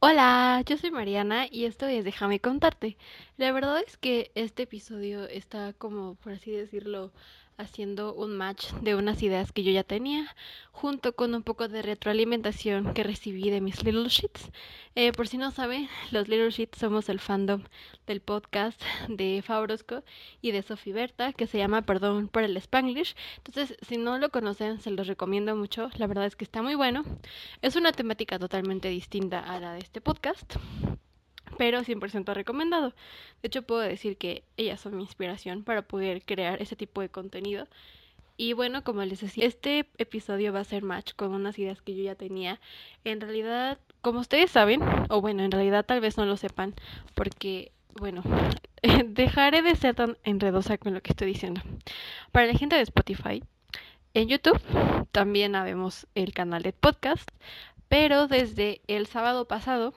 Hola, yo soy Mariana y esto es Déjame contarte. La verdad es que este episodio está como, por así decirlo, haciendo un match de unas ideas que yo ya tenía, junto con un poco de retroalimentación que recibí de mis Little Sheets. Eh, por si no saben, los Little Sheets somos el fandom del podcast de Fabrosco y de Sophie Berta, que se llama Perdón por el Spanglish. Entonces, si no lo conocen, se los recomiendo mucho. La verdad es que está muy bueno. Es una temática totalmente distinta a la de este podcast pero 100% recomendado. De hecho, puedo decir que ellas son mi inspiración para poder crear ese tipo de contenido. Y bueno, como les decía, este episodio va a ser match con unas ideas que yo ya tenía. En realidad, como ustedes saben, o bueno, en realidad tal vez no lo sepan, porque, bueno, dejaré de ser tan enredosa con lo que estoy diciendo. Para la gente de Spotify, en YouTube también habemos el canal de podcast, pero desde el sábado pasado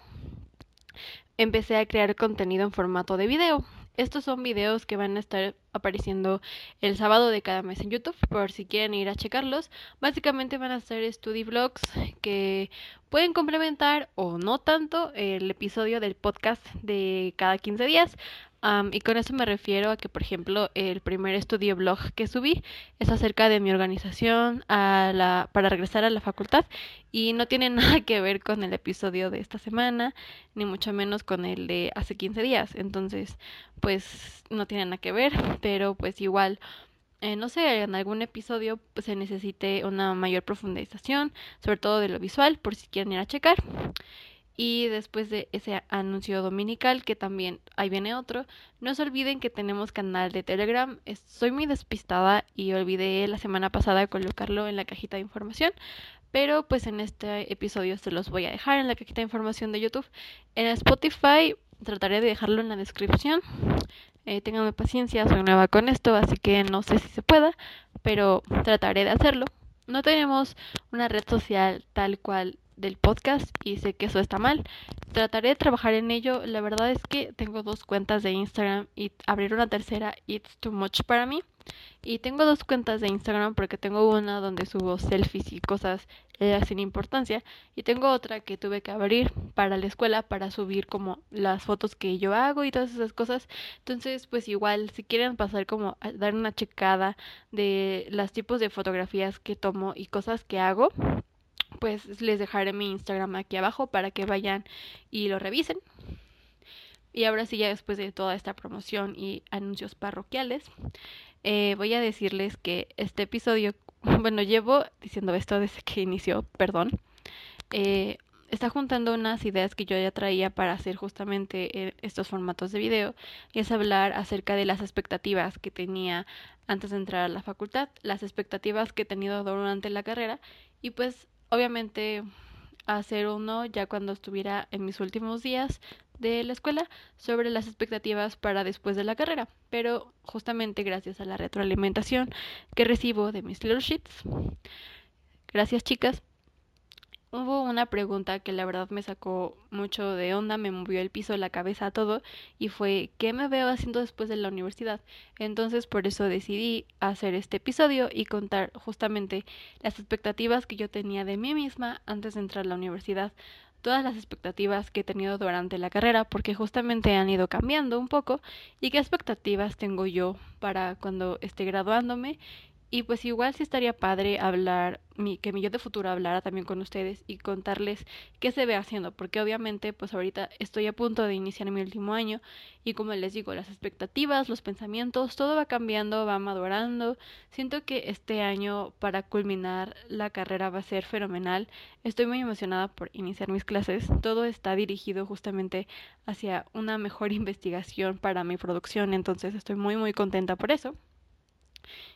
empecé a crear contenido en formato de video. Estos son videos que van a estar apareciendo el sábado de cada mes en YouTube, por si quieren ir a checarlos. Básicamente van a ser study vlogs que pueden complementar o no tanto el episodio del podcast de cada 15 días y con eso me refiero a que, por ejemplo, el primer estudio blog que subí es acerca de mi organización para regresar a la facultad y no tiene nada que ver con el episodio de esta semana, ni mucho menos con el de hace 15 días. Entonces, pues no tiene nada que ver, pero pues igual eh, no sé, en algún episodio pues, se necesite una mayor profundización, sobre todo de lo visual, por si quieren ir a checar. Y después de ese anuncio dominical, que también ahí viene otro, no se olviden que tenemos canal de Telegram. Soy muy despistada y olvidé la semana pasada colocarlo en la cajita de información. Pero pues en este episodio se los voy a dejar en la cajita de información de YouTube. En Spotify trataré de dejarlo en la descripción. Eh, ténganme paciencia, soy nueva con esto, así que no sé si se pueda, pero trataré de hacerlo. No tenemos una red social tal cual del podcast y sé que eso está mal. Trataré de trabajar en ello. La verdad es que tengo dos cuentas de Instagram y abrir una tercera it's too much para mí. Y tengo dos cuentas de Instagram porque tengo una donde subo selfies y cosas eh, sin importancia y tengo otra que tuve que abrir para la escuela para subir como las fotos que yo hago y todas esas cosas. Entonces, pues igual si quieren pasar como a dar una checada de los tipos de fotografías que tomo y cosas que hago, pues les dejaré mi Instagram aquí abajo para que vayan y lo revisen. Y ahora sí, ya después de toda esta promoción y anuncios parroquiales, eh, voy a decirles que este episodio, bueno, llevo diciendo esto desde que inició, perdón, eh, está juntando unas ideas que yo ya traía para hacer justamente eh, estos formatos de video, y es hablar acerca de las expectativas que tenía antes de entrar a la facultad, las expectativas que he tenido durante la carrera, y pues obviamente hacer uno ya cuando estuviera en mis últimos días de la escuela sobre las expectativas para después de la carrera, pero justamente gracias a la retroalimentación que recibo de mis sheets. Gracias chicas hubo una pregunta que la verdad me sacó mucho de onda, me movió el piso, la cabeza, todo, y fue ¿qué me veo haciendo después de la universidad? Entonces por eso decidí hacer este episodio y contar justamente las expectativas que yo tenía de mí misma antes de entrar a la universidad, todas las expectativas que he tenido durante la carrera, porque justamente han ido cambiando un poco, y qué expectativas tengo yo para cuando esté graduándome y pues igual sí estaría padre hablar, mi, que mi yo de futuro hablara también con ustedes y contarles qué se ve haciendo, porque obviamente pues ahorita estoy a punto de iniciar mi último año y como les digo, las expectativas, los pensamientos, todo va cambiando, va madurando. Siento que este año para culminar la carrera va a ser fenomenal. Estoy muy emocionada por iniciar mis clases. Todo está dirigido justamente hacia una mejor investigación para mi producción, entonces estoy muy muy contenta por eso.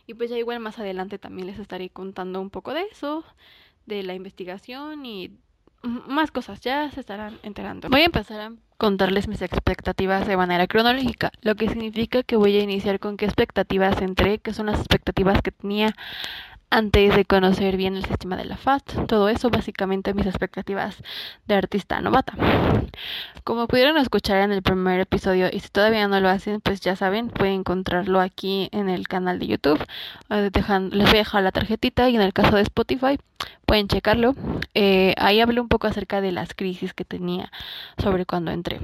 Y pues ya igual más adelante también les estaré contando un poco de eso, de la investigación y más cosas, ya se estarán enterando. Voy a empezar a contarles mis expectativas de manera cronológica, lo que significa que voy a iniciar con qué expectativas entré, que son las expectativas que tenía antes de conocer bien el sistema de la FAT, todo eso básicamente mis expectativas de artista novata. Como pudieron escuchar en el primer episodio y si todavía no lo hacen, pues ya saben, pueden encontrarlo aquí en el canal de YouTube. Eh, les voy a dejar la tarjetita y en el caso de Spotify pueden checarlo. Eh, ahí hablé un poco acerca de las crisis que tenía sobre cuando entré.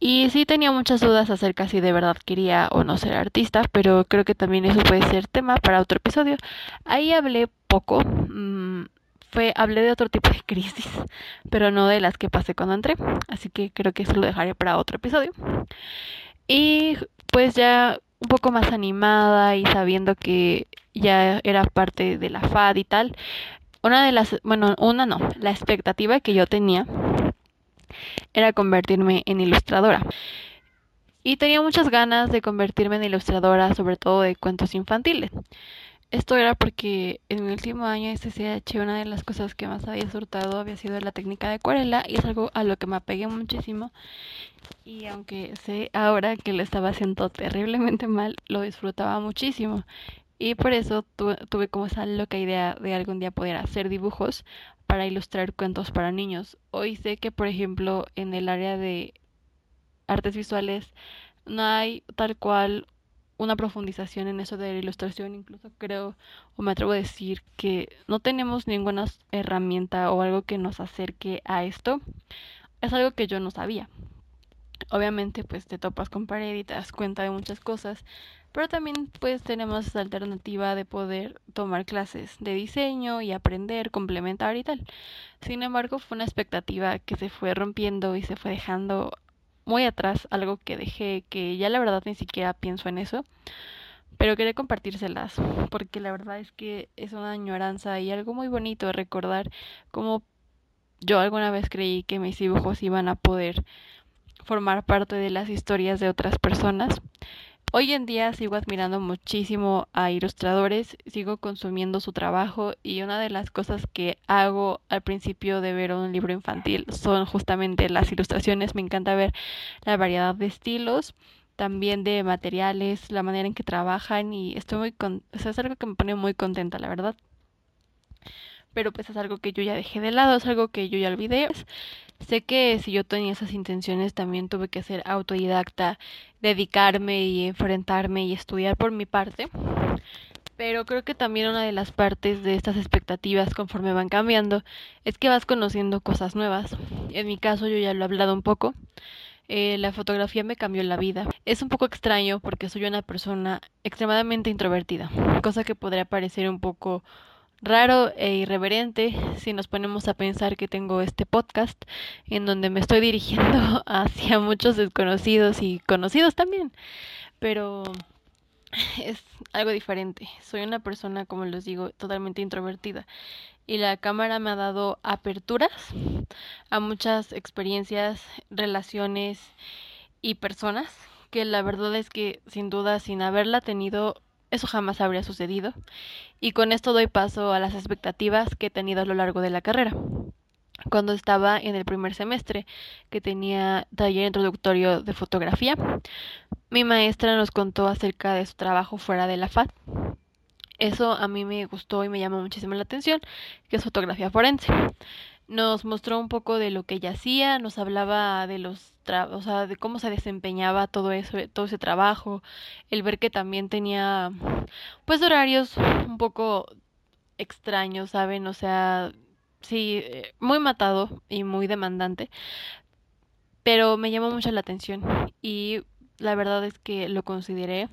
Y sí tenía muchas dudas acerca si de verdad quería o no ser artista, pero creo que también eso puede ser tema para otro episodio. Ahí hablé poco, mm, fue, hablé de otro tipo de crisis, pero no de las que pasé cuando entré, así que creo que eso lo dejaré para otro episodio. Y pues ya un poco más animada y sabiendo que ya era parte de la FAD y tal, una de las, bueno, una no, la expectativa que yo tenía era convertirme en ilustradora. Y tenía muchas ganas de convertirme en ilustradora, sobre todo de cuentos infantiles. Esto era porque en mi último año de SCH una de las cosas que más había surtado había sido la técnica de acuarela y es algo a lo que me apegué muchísimo. Y aunque sé ahora que lo estaba haciendo terriblemente mal, lo disfrutaba muchísimo. Y por eso tuve como esa loca idea de algún día poder hacer dibujos para ilustrar cuentos para niños. Hoy sé que, por ejemplo, en el área de artes visuales no hay tal cual una profundización en eso de la ilustración, incluso creo o me atrevo a decir que no tenemos ninguna herramienta o algo que nos acerque a esto. Es algo que yo no sabía. Obviamente pues te topas con pared y te das cuenta de muchas cosas, pero también pues tenemos esa alternativa de poder tomar clases de diseño y aprender, complementar y tal. Sin embargo, fue una expectativa que se fue rompiendo y se fue dejando muy atrás, algo que dejé que ya la verdad ni siquiera pienso en eso. Pero quería compartírselas, porque la verdad es que es una añoranza y algo muy bonito recordar cómo yo alguna vez creí que mis dibujos iban a poder formar parte de las historias de otras personas. Hoy en día sigo admirando muchísimo a ilustradores, sigo consumiendo su trabajo y una de las cosas que hago al principio de ver un libro infantil son justamente las ilustraciones. Me encanta ver la variedad de estilos, también de materiales, la manera en que trabajan y estoy muy con es algo que me pone muy contenta, la verdad. Pero pues es algo que yo ya dejé de lado, es algo que yo ya olvidé. Sé que si yo tenía esas intenciones también tuve que ser autodidacta, dedicarme y enfrentarme y estudiar por mi parte. Pero creo que también una de las partes de estas expectativas conforme van cambiando es que vas conociendo cosas nuevas. En mi caso yo ya lo he hablado un poco. Eh, la fotografía me cambió la vida. Es un poco extraño porque soy una persona extremadamente introvertida, cosa que podría parecer un poco raro e irreverente si nos ponemos a pensar que tengo este podcast en donde me estoy dirigiendo hacia muchos desconocidos y conocidos también. Pero es algo diferente. Soy una persona, como les digo, totalmente introvertida. Y la cámara me ha dado aperturas a muchas experiencias, relaciones y personas que la verdad es que sin duda sin haberla tenido eso jamás habría sucedido. Y con esto doy paso a las expectativas que he tenido a lo largo de la carrera. Cuando estaba en el primer semestre, que tenía taller introductorio de fotografía, mi maestra nos contó acerca de su trabajo fuera de la FAD. Eso a mí me gustó y me llamó muchísimo la atención, que es fotografía forense nos mostró un poco de lo que ella hacía, nos hablaba de los o sea, de cómo se desempeñaba todo eso, todo ese trabajo, el ver que también tenía pues horarios un poco extraños, ¿saben? O sea, sí, eh, muy matado y muy demandante, pero me llamó mucho la atención y la verdad es que lo consideré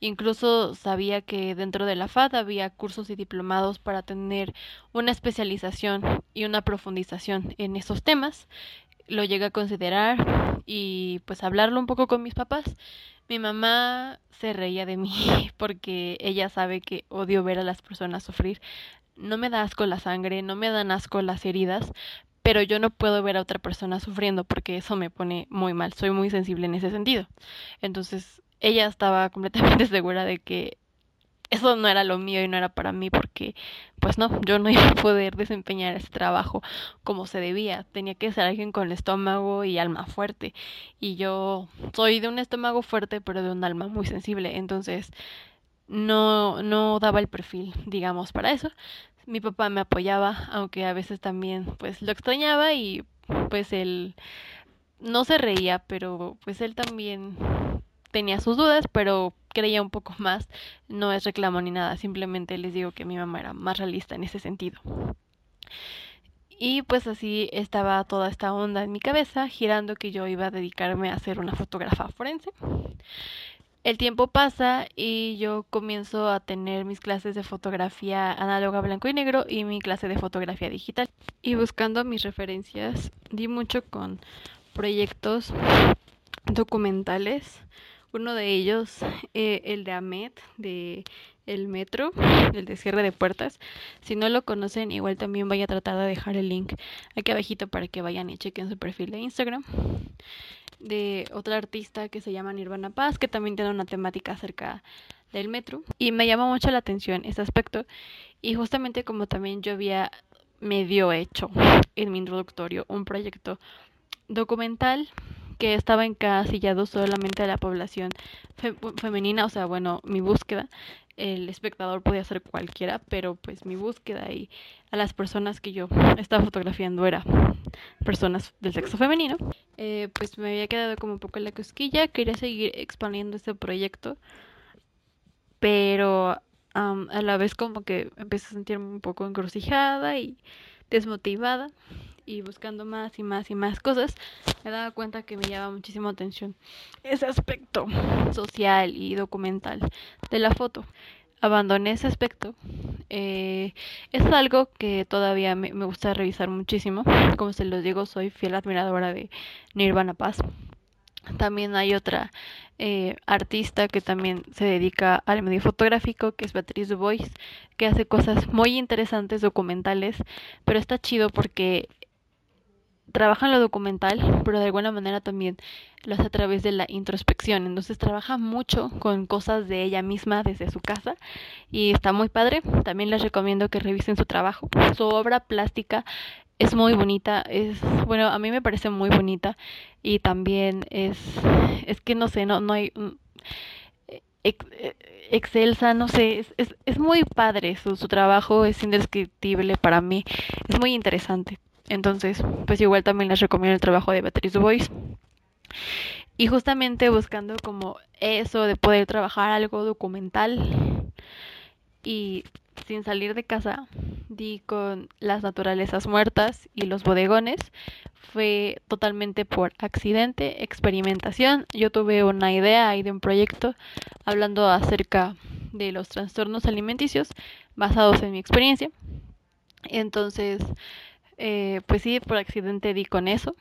Incluso sabía que dentro de la FAD había cursos y diplomados para tener una especialización y una profundización en esos temas. Lo llegué a considerar y pues hablarlo un poco con mis papás. Mi mamá se reía de mí porque ella sabe que odio ver a las personas sufrir. No me da asco la sangre, no me dan asco las heridas, pero yo no puedo ver a otra persona sufriendo porque eso me pone muy mal. Soy muy sensible en ese sentido. Entonces, ella estaba completamente segura de que eso no era lo mío y no era para mí porque pues no, yo no iba a poder desempeñar ese trabajo como se debía. Tenía que ser alguien con estómago y alma fuerte. Y yo soy de un estómago fuerte pero de un alma muy sensible. Entonces no, no daba el perfil, digamos, para eso. Mi papá me apoyaba, aunque a veces también pues lo extrañaba y pues él no se reía, pero pues él también tenía sus dudas, pero creía un poco más. No es reclamo ni nada, simplemente les digo que mi mamá era más realista en ese sentido. Y pues así estaba toda esta onda en mi cabeza, girando que yo iba a dedicarme a ser una fotógrafa forense. El tiempo pasa y yo comienzo a tener mis clases de fotografía análoga blanco y negro y mi clase de fotografía digital. Y buscando mis referencias, di mucho con proyectos documentales. Uno de ellos, eh, el de Ahmed, de el metro, el de cierre de puertas. Si no lo conocen, igual también voy a tratar de dejar el link aquí abajito para que vayan y chequen su perfil de Instagram de otra artista que se llama Nirvana Paz, que también tiene una temática acerca del metro. Y me llama mucho la atención ese aspecto. Y justamente como también yo había medio hecho en mi introductorio un proyecto documental que estaba encasillado solamente a la población femenina, o sea, bueno, mi búsqueda el espectador podía ser cualquiera, pero pues mi búsqueda y a las personas que yo estaba fotografiando era personas del sexo femenino, eh, pues me había quedado como un poco en la cosquilla, quería seguir expandiendo este proyecto, pero a la vez como que empecé a sentirme un poco encrucijada y desmotivada y buscando más y más y más cosas, me daba cuenta que me llama muchísimo atención ese aspecto social y documental de la foto. Abandoné ese aspecto. Eh, es algo que todavía me, me gusta revisar muchísimo. Como se los digo, soy fiel admiradora de Nirvana Paz. También hay otra eh, artista que también se dedica al medio fotográfico, que es Beatriz Dubois, que hace cosas muy interesantes, documentales, pero está chido porque trabaja en lo documental, pero de alguna manera también lo hace a través de la introspección. Entonces trabaja mucho con cosas de ella misma desde su casa y está muy padre. También les recomiendo que revisen su trabajo. Su obra plástica es muy bonita, es bueno, a mí me parece muy bonita y también es es que no sé, no no hay excelsa, no sé, es, es, es muy padre, su, su trabajo es indescriptible para mí, es muy interesante. Entonces, pues igual también les recomiendo el trabajo de Beatriz Dubois. Y justamente buscando como eso de poder trabajar algo documental y sin salir de casa, di con las naturalezas muertas y los bodegones. Fue totalmente por accidente, experimentación. Yo tuve una idea ahí de un proyecto hablando acerca de los trastornos alimenticios basados en mi experiencia. Entonces, eh, pues sí, por accidente di con eso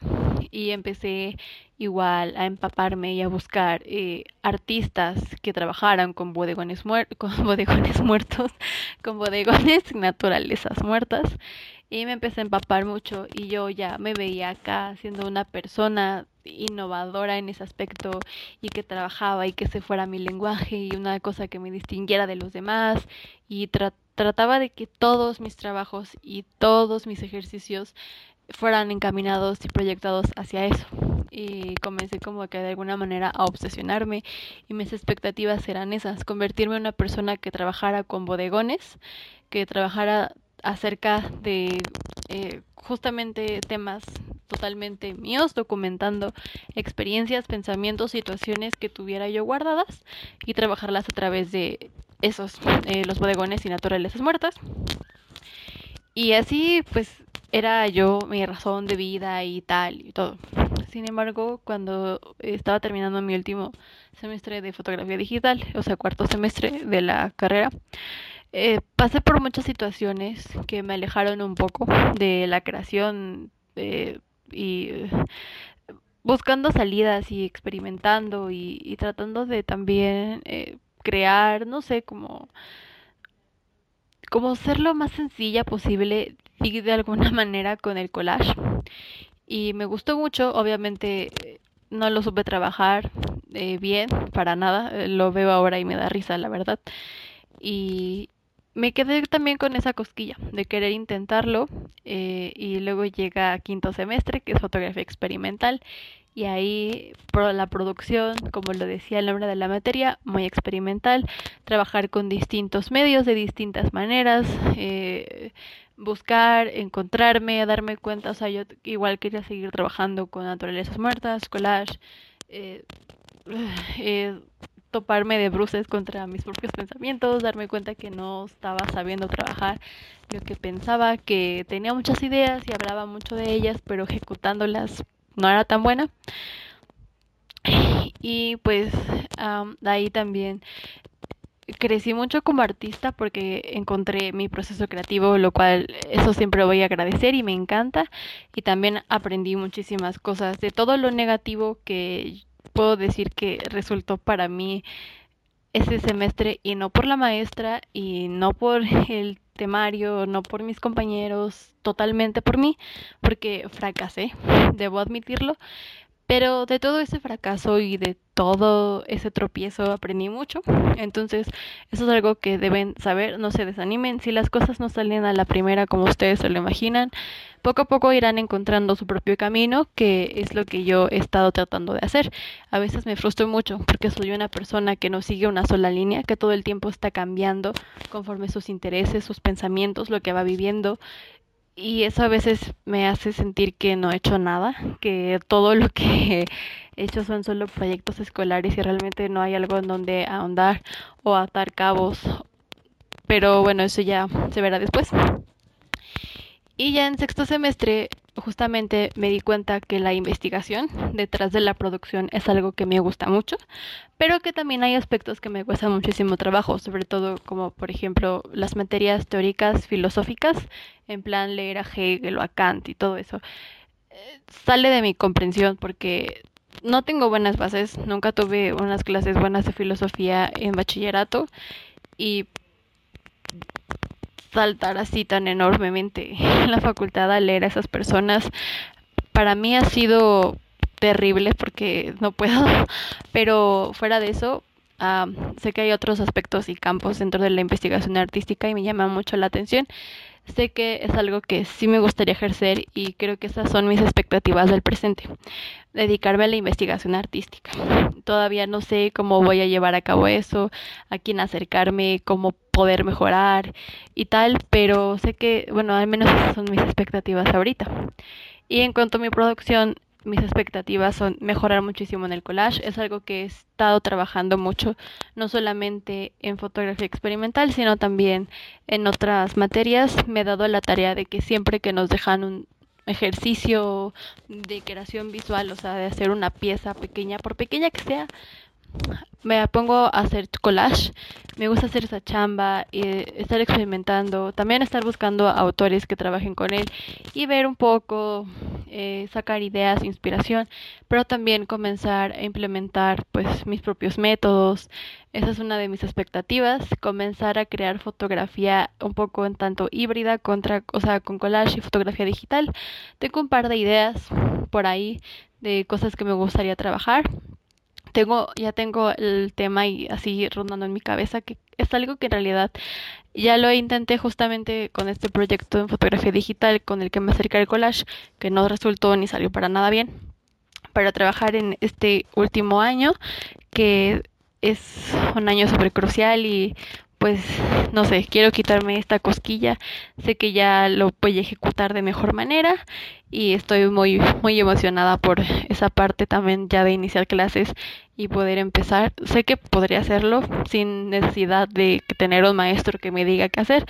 y empecé igual a empaparme y a buscar eh, artistas que trabajaran con bodegones, con bodegones muertos, con bodegones naturalezas muertas. Y me empecé a empapar mucho y yo ya me veía acá siendo una persona innovadora en ese aspecto y que trabajaba y que se fuera mi lenguaje y una cosa que me distinguiera de los demás y trataba de que todos mis trabajos y todos mis ejercicios fueran encaminados y proyectados hacia eso. Y comencé como que de alguna manera a obsesionarme y mis expectativas eran esas, convertirme en una persona que trabajara con bodegones, que trabajara acerca de eh, justamente temas totalmente míos, documentando experiencias, pensamientos, situaciones que tuviera yo guardadas y trabajarlas a través de esos, eh, los bodegones y naturalezas muertas. Y así pues era yo mi razón de vida y tal y todo. Sin embargo, cuando estaba terminando mi último semestre de fotografía digital, o sea, cuarto semestre de la carrera, eh, pasé por muchas situaciones que me alejaron un poco de la creación eh, y buscando salidas y experimentando y, tratando de también crear, no sé, como como ser lo más sencilla posible de alguna manera con el collage. Y me gustó mucho, obviamente no lo supe trabajar eh, bien, para nada, eh, lo veo ahora y me da risa, la verdad. Y me quedé también con esa cosquilla de querer intentarlo eh, y luego llega quinto semestre, que es fotografía experimental, y ahí la producción, como lo decía el nombre de la materia, muy experimental, trabajar con distintos medios de distintas maneras, eh, buscar, encontrarme, darme cuenta, o sea, yo igual quería seguir trabajando con naturalezas muertas, collage, eh, eh, toparme de bruces contra mis propios pensamientos, darme cuenta que no estaba sabiendo trabajar lo que pensaba, que tenía muchas ideas y hablaba mucho de ellas, pero ejecutándolas no era tan buena. Y pues de ahí también crecí mucho como artista porque encontré mi proceso creativo, lo cual eso siempre voy a agradecer y me encanta. Y también aprendí muchísimas cosas de todo lo negativo que puedo decir que resultó para mí ese semestre y no por la maestra y no por el temario, no por mis compañeros, totalmente por mí, porque fracasé, debo admitirlo. Pero de todo ese fracaso y de todo ese tropiezo aprendí mucho. Entonces, eso es algo que deben saber, no se desanimen. Si las cosas no salen a la primera como ustedes se lo imaginan, poco a poco irán encontrando su propio camino, que es lo que yo he estado tratando de hacer. A veces me frustro mucho porque soy una persona que no sigue una sola línea, que todo el tiempo está cambiando conforme sus intereses, sus pensamientos, lo que va viviendo y eso a veces me hace sentir que no he hecho nada, que todo lo que he hecho son solo proyectos escolares y realmente no hay algo en donde ahondar o atar cabos. Pero bueno, eso ya se verá después. Y ya en sexto semestre justamente me di cuenta que la investigación detrás de la producción es algo que me gusta mucho, pero que también hay aspectos que me cuestan muchísimo trabajo, sobre todo como por ejemplo las materias teóricas filosóficas, en plan leer a Hegel o a Kant y todo eso. Eh, sale de mi comprensión porque no tengo buenas bases, nunca tuve unas clases buenas de filosofía en bachillerato y saltar así tan enormemente en la facultad a leer a esas personas, para mí ha sido terrible porque no puedo, pero fuera de eso, sé que hay otros aspectos y campos dentro de la investigación artística y me llama mucho la atención. Sé que es algo que sí me gustaría ejercer y creo que esas son mis expectativas del presente, dedicarme a la investigación artística. Todavía no sé cómo voy a llevar a cabo eso, a quién acercarme, cómo poder mejorar y tal, pero sé que, bueno, al menos esas son mis expectativas ahorita. Y en cuanto a mi producción, mis expectativas son mejorar muchísimo en el collage. Es algo que he estado trabajando mucho, no solamente en fotografía experimental, sino también en otras materias. Me he dado la tarea de que siempre que nos dejan un ejercicio de creación visual, o sea, de hacer una pieza pequeña, por pequeña que sea, me pongo a hacer collage, me gusta hacer esa chamba, y estar experimentando, también estar buscando autores que trabajen con él y ver un poco, eh, sacar ideas, inspiración, pero también comenzar a implementar pues mis propios métodos. Esa es una de mis expectativas, comenzar a crear fotografía un poco en tanto híbrida contra, o sea, con collage y fotografía digital. Tengo un par de ideas por ahí de cosas que me gustaría trabajar tengo, ya tengo el tema y así rondando en mi cabeza, que es algo que en realidad ya lo intenté justamente con este proyecto en fotografía digital con el que me acerqué al collage, que no resultó ni salió para nada bien, para trabajar en este último año, que es un año súper crucial y pues no sé, quiero quitarme esta cosquilla, sé que ya lo voy a ejecutar de mejor manera y estoy muy muy emocionada por esa parte también ya de iniciar clases y poder empezar. Sé que podría hacerlo sin necesidad de tener un maestro que me diga qué hacer,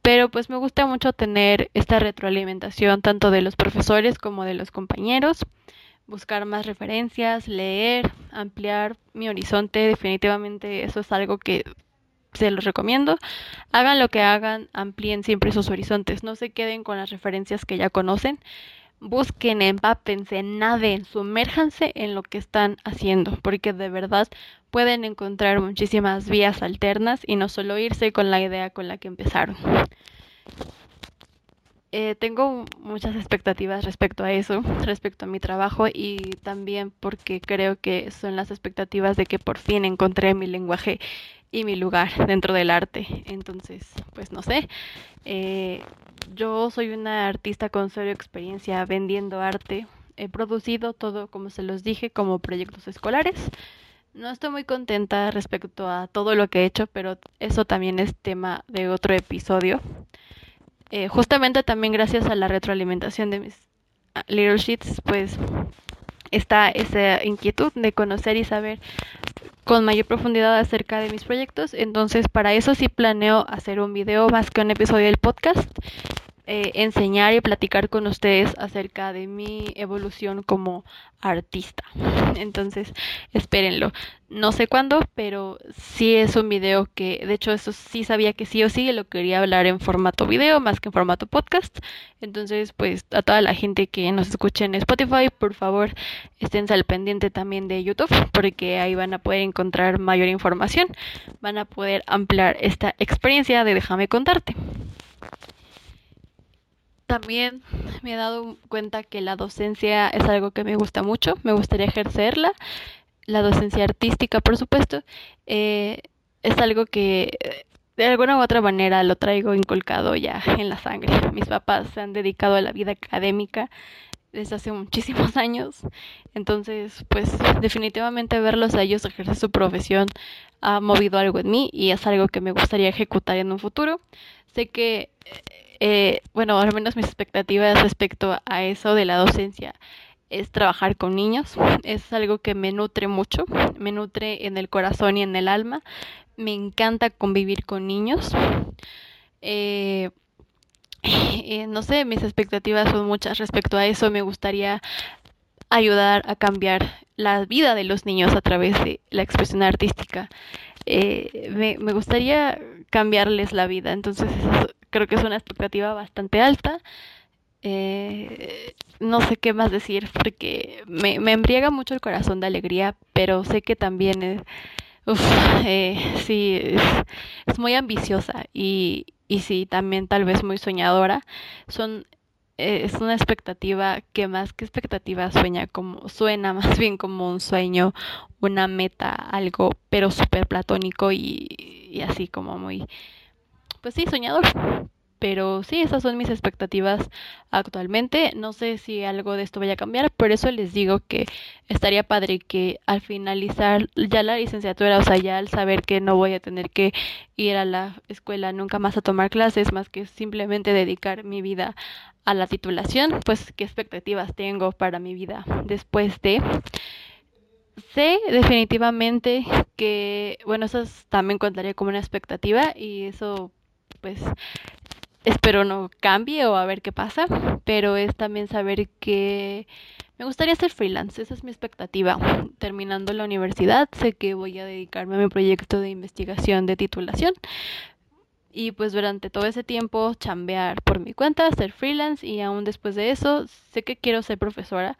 pero pues me gusta mucho tener esta retroalimentación tanto de los profesores como de los compañeros buscar más referencias, leer, ampliar mi horizonte, definitivamente eso es algo que se los recomiendo. Hagan lo que hagan, amplíen siempre sus horizontes, no se queden con las referencias que ya conocen. Busquen, empápense, naden, sumérjanse en lo que están haciendo, porque de verdad pueden encontrar muchísimas vías alternas y no solo irse con la idea con la que empezaron. Eh, tengo muchas expectativas respecto a eso, respecto a mi trabajo y también porque creo que son las expectativas de que por fin encontré mi lenguaje y mi lugar dentro del arte. Entonces, pues no sé. Eh, yo soy una artista con cero experiencia vendiendo arte. he producido todo, como se los dije, como proyectos escolares. No estoy muy contenta respecto a todo lo que he hecho, pero eso también es tema de otro episodio. Eh, justamente también gracias a la retroalimentación de mis ah, Little Sheets, pues está esa inquietud de conocer y saber con mayor profundidad acerca de mis proyectos. Entonces, para eso sí planeo hacer un video más que un episodio del podcast eh, enseñar y platicar con ustedes acerca de mi evolución como artista. Entonces, espérenlo. No sé cuándo, pero sí es un video que, de hecho, eso sí sabía que sí o sí lo quería hablar en formato video más que en formato podcast. Entonces, pues a toda la gente que nos escuche en Spotify, por favor, estén al pendiente también de YouTube, porque ahí van a poder encontrar mayor información. Van a poder ampliar esta experiencia de déjame contarte también me he dado cuenta que la docencia es algo que me gusta mucho, me gustaría ejercerla, la docencia artística, por supuesto, eh, es algo que de alguna u otra manera lo traigo inculcado ya en la sangre. Mis papás se han dedicado a la vida académica desde hace muchísimos años, entonces pues definitivamente verlos a ellos ejercer su profesión ha movido algo en mí y es algo que me gustaría ejecutar en un futuro. Sé que eh, bueno, al menos mis expectativas respecto a eso de la docencia es trabajar con niños. Es algo que me nutre mucho, me nutre en el corazón y en el alma. Me encanta convivir con niños. Eh, eh, no sé, mis expectativas son muchas respecto a eso. Me gustaría ayudar a cambiar la vida de los niños a través de la expresión artística. me, me, gustaría cambiarles la vida. Entonces, creo que es una expectativa bastante alta. Eh, no sé qué más decir porque me, me, embriaga mucho el corazón de alegría, pero sé que también es, eh, sí, es, muy ambiciosa y, y sí, también tal vez muy soñadora. Son eh, es una expectativa que más que expectativa sueña como suena más bien como un sueño, una meta, algo pero súper platónico y así como muy pues sí, soñador. Pero sí, esas son mis expectativas actualmente. No sé si algo de esto vaya a cambiar, por eso les digo que estaría padre que al finalizar ya la licenciatura, o sea, ya al saber que no voy a tener que ir a la escuela nunca más a tomar clases, más que simplemente dedicar mi vida a la titulación, pues qué expectativas tengo para mi vida después de sé definitivamente que, bueno, eso también contaría como una expectativa y eso pues espero no cambie o a ver qué pasa, pero es también saber que me gustaría ser freelance, esa es mi expectativa. Terminando la universidad, sé que voy a dedicarme a mi proyecto de investigación de titulación y pues durante todo ese tiempo chambear por mi cuenta, ser freelance y aún después de eso sé que quiero ser profesora,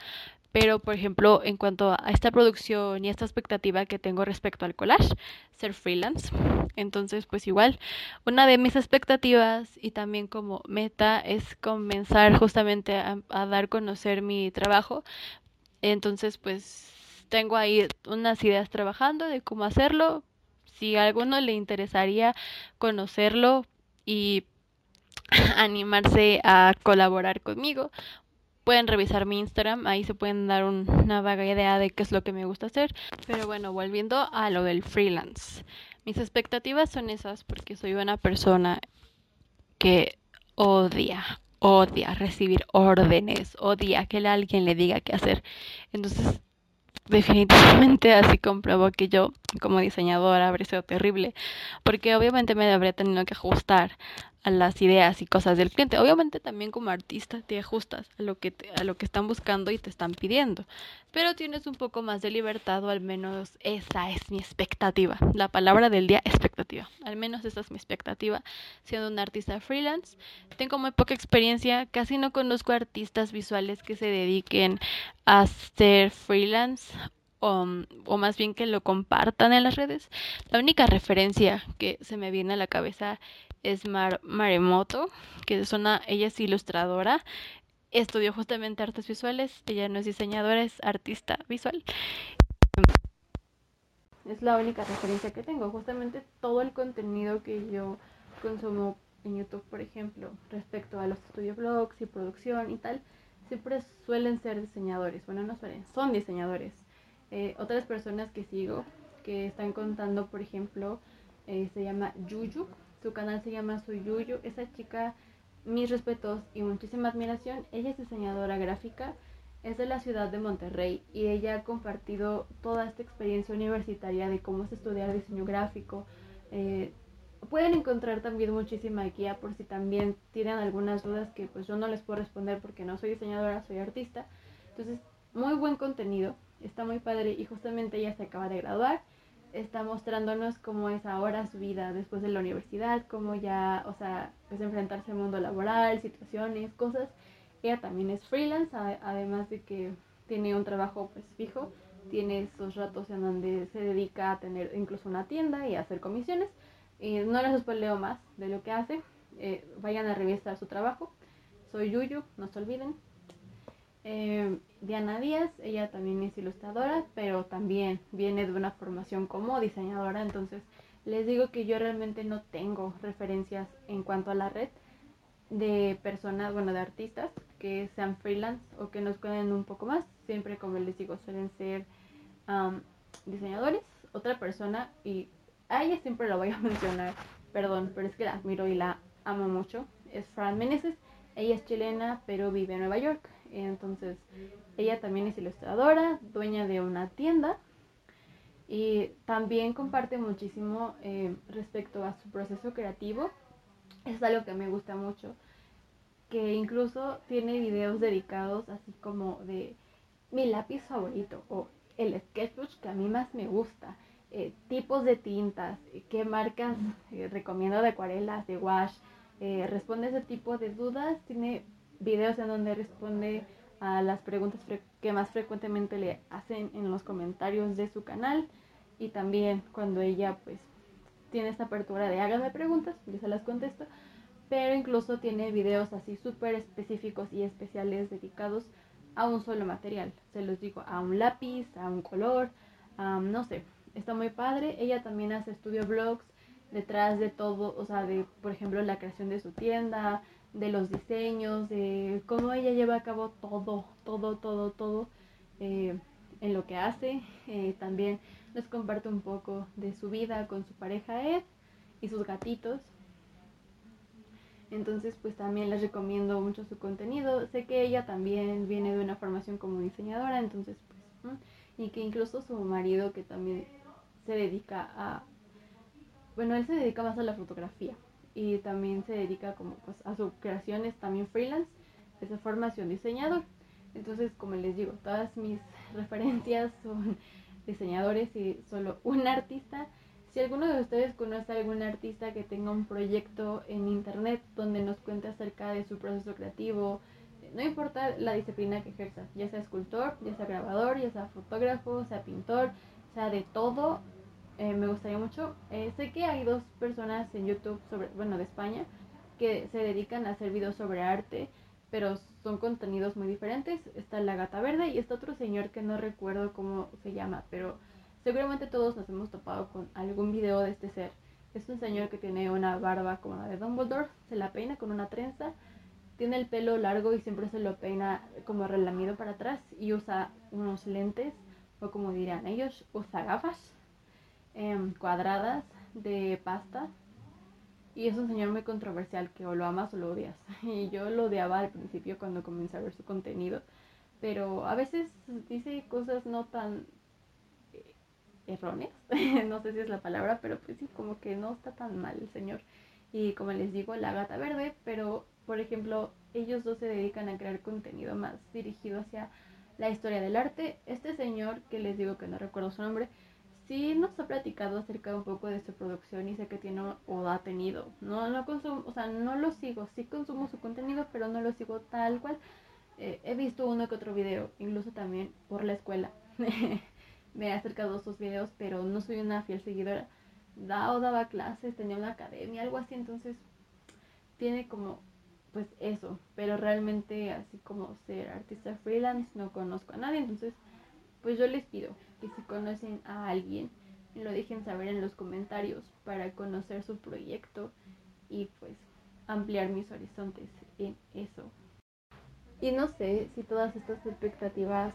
pero, por ejemplo, en cuanto a esta producción y esta expectativa que tengo respecto al collage, ser freelance. Entonces, pues igual, una de mis expectativas y también como meta es comenzar justamente a, dar a conocer mi trabajo. Entonces, pues tengo ahí unas ideas trabajando de cómo hacerlo. Si a alguno le interesaría conocerlo y animarse a colaborar conmigo, pueden revisar mi Instagram, ahí se pueden dar una vaga idea de qué es lo que me gusta hacer. Pero bueno, volviendo a lo del freelance. Mis expectativas son esas porque soy una persona que odia, odia recibir órdenes, odia que alguien le diga qué hacer. Entonces, definitivamente así compruebo que yo como diseñadora habría sido terrible, porque obviamente me habría tenido que ajustar a las ideas y cosas del cliente. Obviamente también como artista te ajustas a lo que a lo que están buscando y te están pidiendo, pero tienes un poco más de libertad o al menos esa es mi expectativa. La palabra del día expectativa. Al menos esa es mi expectativa siendo un artista freelance. Tengo muy poca experiencia, casi no conozco artistas visuales que se dediquen a ser freelance o, o, más bien que lo compartan en las redes. La única referencia que se me viene a la cabeza es Mar Maremoto, que es una, ella es ilustradora, estudió justamente artes visuales, ella no es diseñadora, es artista visual. Es la única referencia que tengo, justamente todo el contenido que yo consumo en YouTube, por ejemplo, respecto a los estudios blogs y producción y tal, siempre suelen ser diseñadores. Bueno, no suelen, son diseñadores. Eh, otras personas que sigo que están contando, por ejemplo, eh, se llama Yuyu. Su canal se llama Soy Yuyu. Esa chica, mis respetos y muchísima admiración. Ella es diseñadora gráfica. Es de la ciudad de Monterrey y ella ha compartido toda esta experiencia universitaria de cómo es estudiar diseño gráfico. Eh, pueden encontrar también muchísima guía por si también tienen algunas dudas que pues yo no les puedo responder porque no soy diseñadora, soy artista. Entonces, muy buen contenido, está muy padre y justamente ella se acaba de graduar está mostrándonos cómo es ahora su vida después de la universidad, cómo ya, o sea, pues enfrentarse al mundo laboral, situaciones, cosas. Ella también es freelance, además de que tiene un trabajo pues fijo, tiene esos ratos en donde se dedica a tener incluso una tienda y hacer comisiones. Y no les spoileo más de lo que hace, eh, vayan a revisar su trabajo. Soy Yuyu, no se olviden. Eh, Diana Díaz, ella también es ilustradora, pero también viene de una formación como diseñadora, entonces les digo que yo realmente no tengo referencias en cuanto a la red de personas, bueno, de artistas que sean freelance o que nos cuenten un poco más. Siempre, como les digo, suelen ser diseñadores. Otra persona, y a ella siempre la voy a mencionar, perdón, pero es que la admiro y la amo mucho, es Fran Meneses. Ella es chilena, pero vive en Nueva York. Entonces, ella también es ilustradora, dueña de una tienda y también comparte muchísimo eh, respecto a su proceso creativo. Es algo que me gusta mucho, que incluso tiene videos dedicados así como de mi lápiz favorito o el sketchbook que a mí más me gusta, eh, tipos de tintas, qué marcas eh, recomiendo de acuarelas, de wash, responde ese tipo de dudas, tiene videos en donde responde a las preguntas que más frecuentemente le hacen en los comentarios de su canal. Y también cuando ella pues tiene esta apertura de háganme preguntas, yo se las contesto, pero incluso tiene videos así súper específicos y especiales dedicados a un solo material, se los digo, a un lápiz, a un color, no sé, está muy padre, ella también hace estudio blogs detrás de todo, o sea, de por ejemplo la creación de su tienda, de los diseños, de cómo ella lleva a cabo todo, todo, todo, todo eh, en lo que hace. Eh, también nos comparte un poco de su vida con su pareja Ed y sus gatitos. Entonces, pues también les recomiendo mucho su contenido. Sé que ella también viene de una formación como diseñadora, entonces, pues, y que incluso su marido, que también se dedica a, bueno, él se dedica más a la fotografía, y también se dedica como pues a sus creaciones también freelance, esa formación diseñador. Entonces, como les digo, todas mis referencias son diseñadores y solo un artista. Si alguno de ustedes conoce a algún artista que tenga un proyecto en internet donde nos cuente acerca de su proceso creativo, no importa la disciplina que ejerza, ya sea escultor, ya sea grabador, ya sea fotógrafo, sea pintor, sea de todo, eh, me gustaría mucho. Eh, sé que hay dos personas en YouTube, sobre, bueno, de España, que se dedican a hacer videos sobre arte, pero son contenidos muy diferentes. Está la gata verde y está otro señor que no recuerdo cómo se llama, pero seguramente todos nos hemos topado con algún video de este ser. Es un señor que tiene una barba como la de Dumbledore, se la peina con una trenza, tiene el pelo largo y siempre se lo peina como relamido para atrás y usa unos lentes, o como dirían ellos, usa gafas Em, cuadradas de pasta. Y es un señor muy controversial que o lo amas o lo odias. Y yo lo odiaba al principio cuando comencé a ver su contenido. Pero a veces dice cosas no tan eh, erróneas. no sé si es la palabra, pero pues sí, como que no está tan mal el señor. Y como les digo, la gata verde. Pero, por ejemplo, ellos dos se dedican a crear contenido más dirigido hacia la historia del arte. Este señor, que les digo que no recuerdo su nombre, sí nos ha platicado acerca un poco de su producción y sé que tiene o ha tenido. No, no consumo, o sea, no lo sigo, sí consumo su contenido, pero no lo sigo tal cual. Eh, he visto uno que otro video, incluso también por la escuela. Me he acercado a sus videos, pero no soy una fiel seguidora. Da o daba clases, tenía una academia, algo así, entonces tiene como pues eso, pero realmente así como ser artista freelance no conozco a nadie, entonces pues yo les pido que si conocen a alguien, lo dejen saber en los comentarios para conocer su proyecto y pues ampliar mis horizontes en eso. Y no sé si todas estas expectativas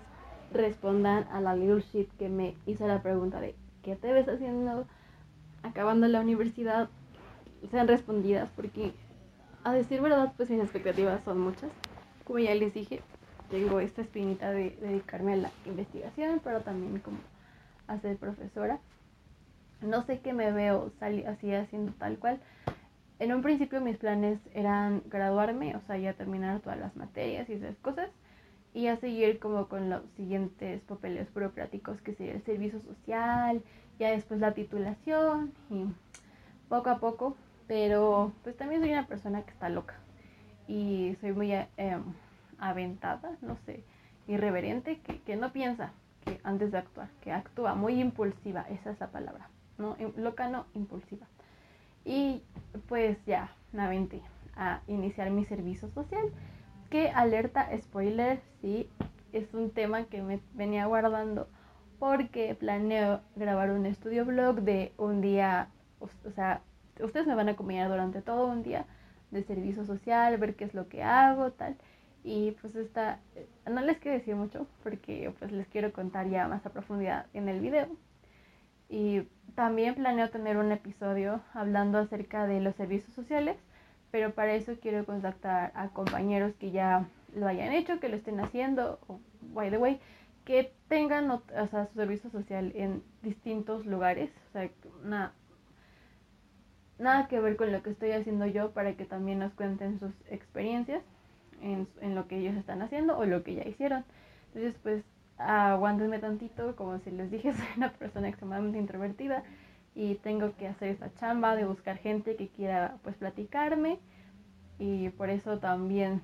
respondan a la little shit que me hizo la pregunta de ¿qué te ves haciendo acabando la universidad? Sean respondidas porque a decir verdad pues mis expectativas son muchas. Como ya les dije, tengo esta espinita de dedicarme a la investigación, pero también como a ser profesora. No sé qué me veo así haciendo tal cual. En un principio mis planes eran graduarme, o sea, ya terminar todas las materias y esas cosas y a seguir como con los siguientes papeles burocráticos que sería el servicio social, ya después la titulación y poco a poco, pero pues también soy una persona que está loca y soy muy em, aventada, no sé, irreverente, que, que, no piensa que antes de actuar, que actúa muy impulsiva, esa es la palabra, no loca no, impulsiva. Y pues ya me a iniciar mi servicio social que alerta spoiler, sí, es un tema que me venía guardando porque planeo grabar un estudio blog de un día, o sea, ustedes me van a acompañar durante todo un día de servicio social, ver qué es lo que hago, tal. Y pues esta, no les quiero decir mucho porque pues les quiero contar ya más a profundidad en el video. Y también planeo tener un episodio hablando acerca de los servicios sociales pero para eso quiero contactar a compañeros que ya lo hayan hecho, que lo estén haciendo, o by the way, que tengan o sea, su servicio social en distintos lugares, o sea, nada, nada que ver con lo que estoy haciendo yo para que también nos cuenten sus experiencias en, en lo que ellos están haciendo o lo que ya hicieron. Entonces, pues, aguántenme tantito, como si les dije, soy una persona extremadamente introvertida y tengo que hacer esta chamba de buscar gente que quiera pues platicarme. Y por eso también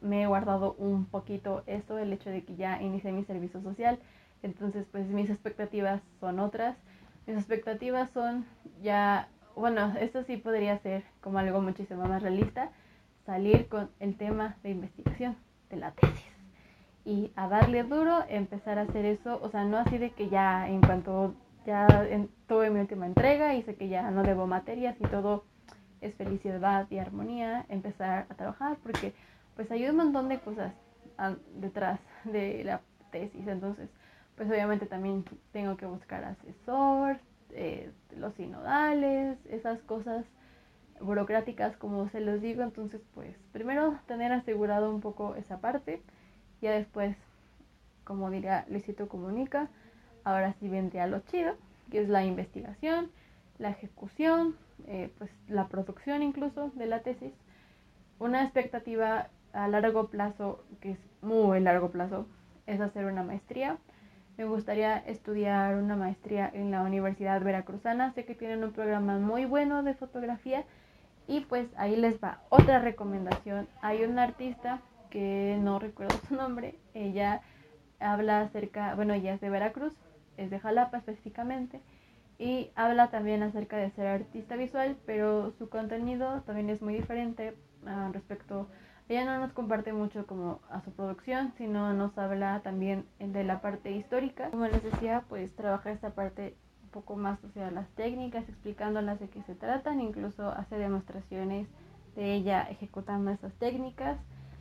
me he guardado un poquito esto, el hecho de que ya inicié mi servicio social, entonces pues mis expectativas son otras, mis expectativas son ya, bueno, esto sí podría ser como algo muchísimo más realista, salir con el tema de investigación de la tesis. Y a darle duro, empezar a hacer eso, o sea, no así de que ya en cuanto ya tuve mi última entrega y sé que ya no debo materias y todo es felicidad y armonía, empezar a trabajar porque pues hay un montón de cosas detrás de la tesis, entonces pues obviamente también tengo que buscar asesor, eh, los sinodales, esas cosas burocráticas como se los digo, entonces pues primero tener asegurado un poco esa parte, ya después como diría Luisito Comunica, Ahora sí vendría lo chido, que es la investigación, la ejecución, eh, pues la producción incluso de la tesis. Una expectativa a largo plazo, que es muy largo plazo, es hacer una maestría. Me gustaría estudiar una maestría en la Universidad Veracruzana. Sé que tienen un programa muy bueno de fotografía. Y pues ahí les va otra recomendación. Hay una artista que no recuerdo su nombre. Ella habla acerca, bueno, ella es de Veracruz, es de Jalapa específicamente, y habla también acerca de ser artista visual, pero su contenido también es muy diferente uh, respecto, ella no nos comparte mucho como a su producción, sino nos habla también de la parte histórica. Como les decía, pues trabaja esta parte poco más, o sea, las técnicas, explicándolas de qué se tratan, incluso hace demostraciones de ella ejecutando esas técnicas.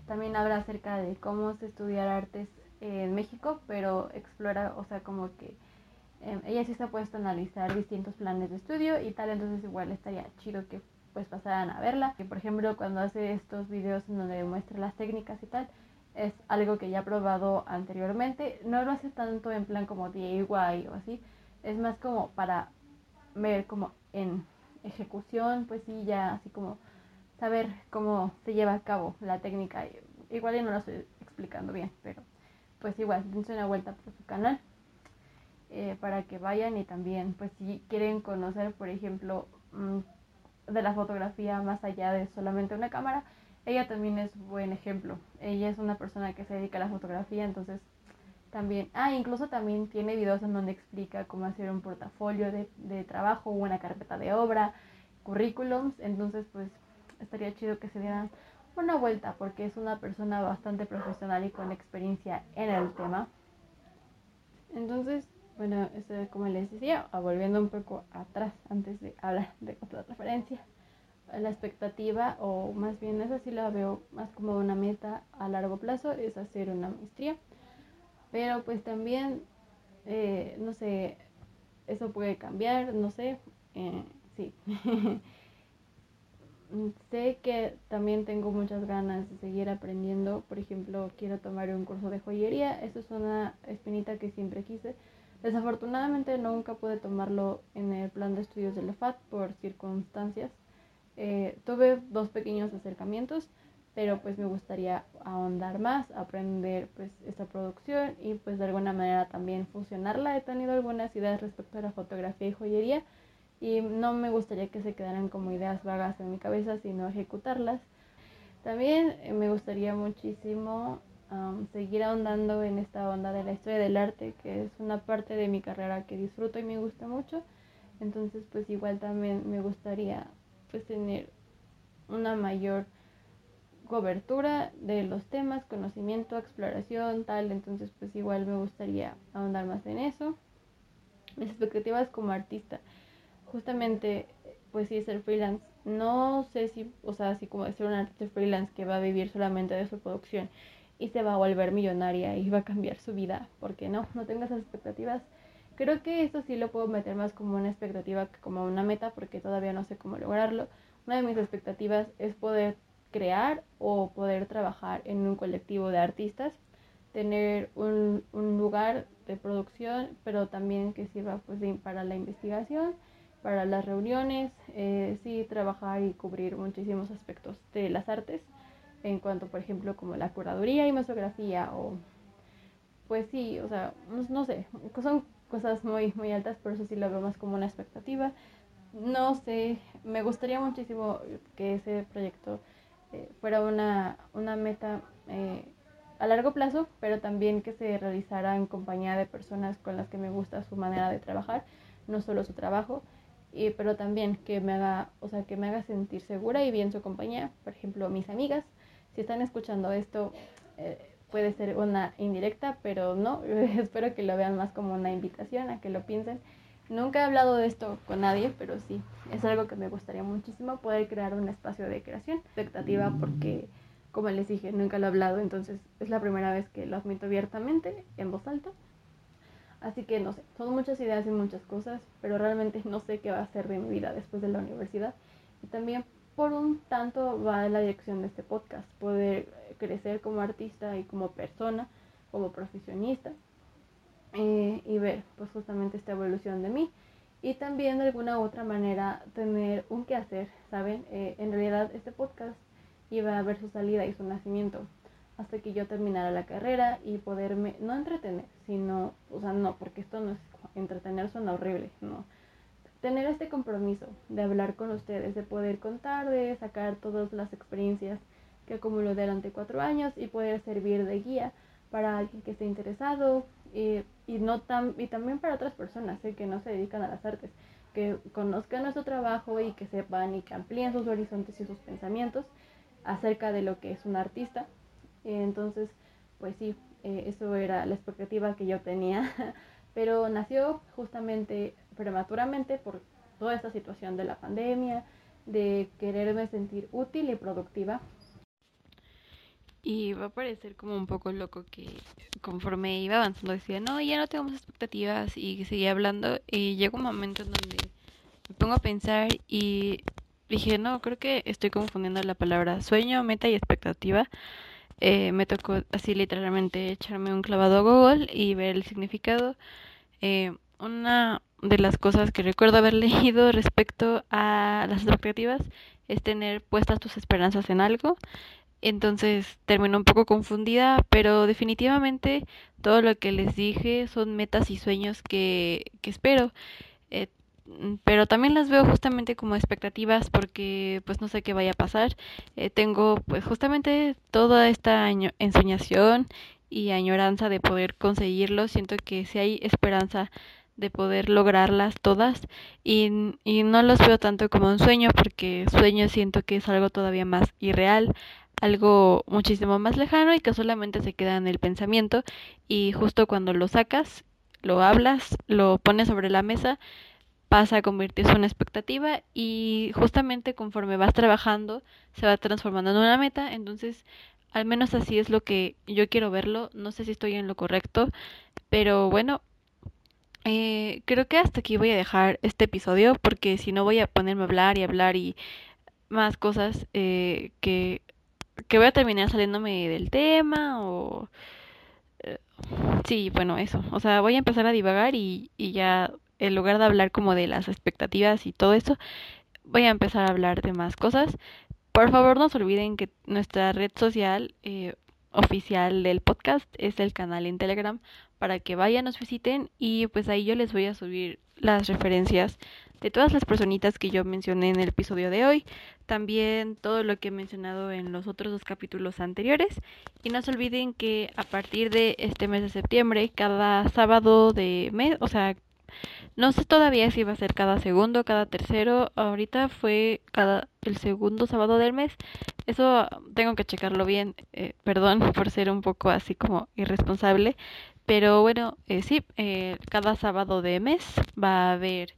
También habla acerca de cómo se estudiar artes en México, pero explora, o sea, como que em, ella sí se ha puesto a analizar distintos planes de estudio y tal, entonces igual estaría chido que pues pasaran a verla. Que por ejemplo cuando hace estos videos en donde muestra las técnicas y tal, es algo que ya ha probado anteriormente. No lo hace tanto en plan como DIY o así, es más como para ver como en ejecución, pues sí, ya así como saber cómo se lleva a cabo la técnica. Igual ya no lo estoy explicando bien, pero pues igual, dense una vuelta por su canal eh, para que vayan y también, pues si quieren conocer, por ejemplo, mm, de la fotografía más allá de solamente una cámara, ella también es buen ejemplo. Ella es una persona que se dedica a la fotografía, entonces también, ah, incluso también tiene videos en donde explica cómo hacer un portafolio de, de trabajo, una carpeta de obra, currículums, entonces pues estaría chido que se dieran una vuelta porque es una persona bastante profesional y con experiencia en el tema. Entonces, bueno, como les decía, volviendo un poco atrás antes de hablar de otra referencia. la expectativa, o más bien esa sí la veo más como una meta a largo plazo, es hacer una maestría. Pero pues también, eh, no sé, eso puede cambiar, no sé, eh, sí. sé que también tengo muchas ganas de seguir aprendiendo. Por ejemplo, quiero tomar un curso de joyería. Eso es una espinita que siempre quise. Desafortunadamente nunca pude tomarlo en el plan de estudios de la FAT por circunstancias. Eh, tuve dos pequeños acercamientos, pero pues me gustaría ahondar más, aprender pues esta producción y pues de alguna manera también fusionarla. He tenido algunas ideas respecto a la fotografía y joyería y no me gustaría que se quedaran como ideas vagas en mi cabeza, sino ejecutarlas. También eh, me gustaría muchísimo seguir ahondando en esta onda de la historia del arte, que es una parte de mi carrera que disfruto y me gusta mucho. Entonces, pues igual también me gustaría pues tener una mayor cobertura de los temas, conocimiento, exploración, tal. Entonces, pues igual me gustaría ahondar más en eso. Mis expectativas como artista justamente, pues sí, ser freelance. No sé si, o sea, así como decir un artista freelance que va a vivir solamente de su producción y se va a volver millonaria y va a cambiar su vida, porque no, no tengo esas expectativas. Creo que esto sí lo puedo meter más como una expectativa que como una meta, porque todavía no sé cómo lograrlo. Una de mis expectativas es poder crear o poder trabajar en un colectivo de artistas, tener un, un lugar de producción, pero también que sirva pues para la investigación para las reuniones, eh, sí trabajar y cubrir muchísimos aspectos de las artes, en cuanto, por ejemplo, como la curaduría y masografía o, pues sí, o sea, no, sé, son cosas muy, muy altas, por eso sí lo veo más como una expectativa. No sé, me gustaría muchísimo que ese proyecto eh, fuera una, una meta eh, a largo plazo, pero también que se realizara en compañía de personas con las que me gusta su manera de trabajar, no solo su trabajo y, pero también que me haga, o sea, que me haga sentir segura y bien su compañía. Por ejemplo, mis amigas, si están escuchando esto, eh, puede ser una indirecta, pero no, espero que lo vean más como una invitación a que lo piensen. Nunca he hablado de esto con nadie, pero sí, es algo que me gustaría muchísimo poder crear un espacio de creación. Expectativa porque, como les dije, nunca lo he hablado, entonces es la primera vez que lo admito abiertamente, en voz alta. Así que no sé, son muchas ideas y muchas cosas, pero realmente no sé qué va a ser de mi vida después de la universidad. Y también por un tanto va en la dirección de este podcast, poder crecer como artista y como persona, como profesionista, eh, y ver pues justamente esta evolución de mí. Y también de alguna u otra manera tener un qué hacer, ¿saben? Eh, en realidad este podcast iba a ver su salida y su nacimiento hasta que yo terminara la carrera y poderme, no entretener, sino, o sea, no, porque esto no es entretener, suena horrible, no. Tener este compromiso de hablar con ustedes, de poder contar, de sacar todas las experiencias que acumulo durante cuatro años y poder servir de guía para alguien que esté interesado y, y no tan, y también para otras personas ¿eh? que no se dedican a las artes, que conozcan nuestro trabajo y que sepan y que amplíen sus horizontes y sus pensamientos acerca de lo que es un artista entonces, pues sí, eh, eso era la expectativa que yo tenía, pero nació justamente prematuramente por toda esta situación de la pandemia, de quererme sentir útil y productiva. Y va a parecer como un poco loco que conforme iba avanzando decía, no, ya no tengo más expectativas y seguía hablando y llegó un momento en donde me pongo a pensar y dije, no, creo que estoy confundiendo la palabra sueño, meta y expectativa eh, me tocó así literalmente echarme un clavado a Google y ver el significado. Eh, una de las cosas que recuerdo haber leído respecto a las expectativas es tener puestas tus esperanzas en algo. Entonces termino un poco confundida, pero definitivamente todo lo que les dije son metas y sueños que, que espero. Eh, Mm, pero también las veo justamente como expectativas porque pues no sé qué vaya a pasar. Eh, tengo pues justamente toda esta ensoñación y añoranza de poder conseguirlo. Siento que si hay esperanza de poder lograrlas todas y, y no los veo tanto como un sueño porque sueño siento que es algo todavía más irreal, algo muchísimo más lejano y que solamente se queda en el pensamiento y justo cuando lo sacas, lo hablas, lo pones sobre la mesa, pasa a convertirse en una expectativa y justamente conforme vas trabajando se va transformando en una meta, entonces al menos así es lo que yo quiero verlo, no sé si estoy en lo correcto, pero bueno, eh, creo que hasta aquí voy a dejar este episodio porque si no voy a ponerme a hablar y hablar y más cosas eh, que, que voy a terminar saliéndome del tema o... Eh, sí, bueno, eso. O sea, voy a empezar a divagar y, y ya en lugar de hablar como de las expectativas y todo eso, voy a empezar a hablar de más cosas. Por favor, no se olviden que nuestra red social eh, oficial del podcast es el canal en Telegram para que vayan, nos visiten y pues ahí yo les voy a subir las referencias de todas las personitas que yo mencioné en el episodio de hoy, también todo lo que he mencionado en los otros dos capítulos anteriores y no se olviden que a partir de este mes de septiembre, cada sábado de mes, o sea, no sé todavía si va a ser cada segundo, cada tercero. Ahorita fue cada el segundo sábado del mes. Eso tengo que checarlo bien. Eh, perdón por ser un poco así como irresponsable. Pero bueno, eh, sí, eh, cada sábado de mes va a haber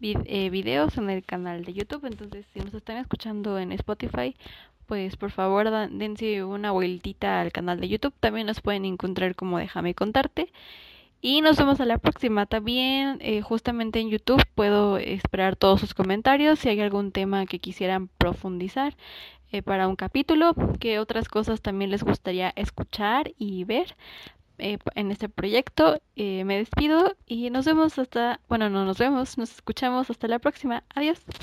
eh, videos en el canal de YouTube. Entonces, si nos están escuchando en Spotify, pues por favor dense una vueltita al canal de YouTube. También nos pueden encontrar como Déjame contarte. Y nos vemos a la próxima. También eh, justamente en YouTube puedo esperar todos sus comentarios si hay algún tema que quisieran profundizar para un capítulo, que otras cosas también les gustaría escuchar y ver eh, en este proyecto. me despido y nos vemos hasta, bueno, no nos vemos, nos escuchamos hasta la próxima. Adiós.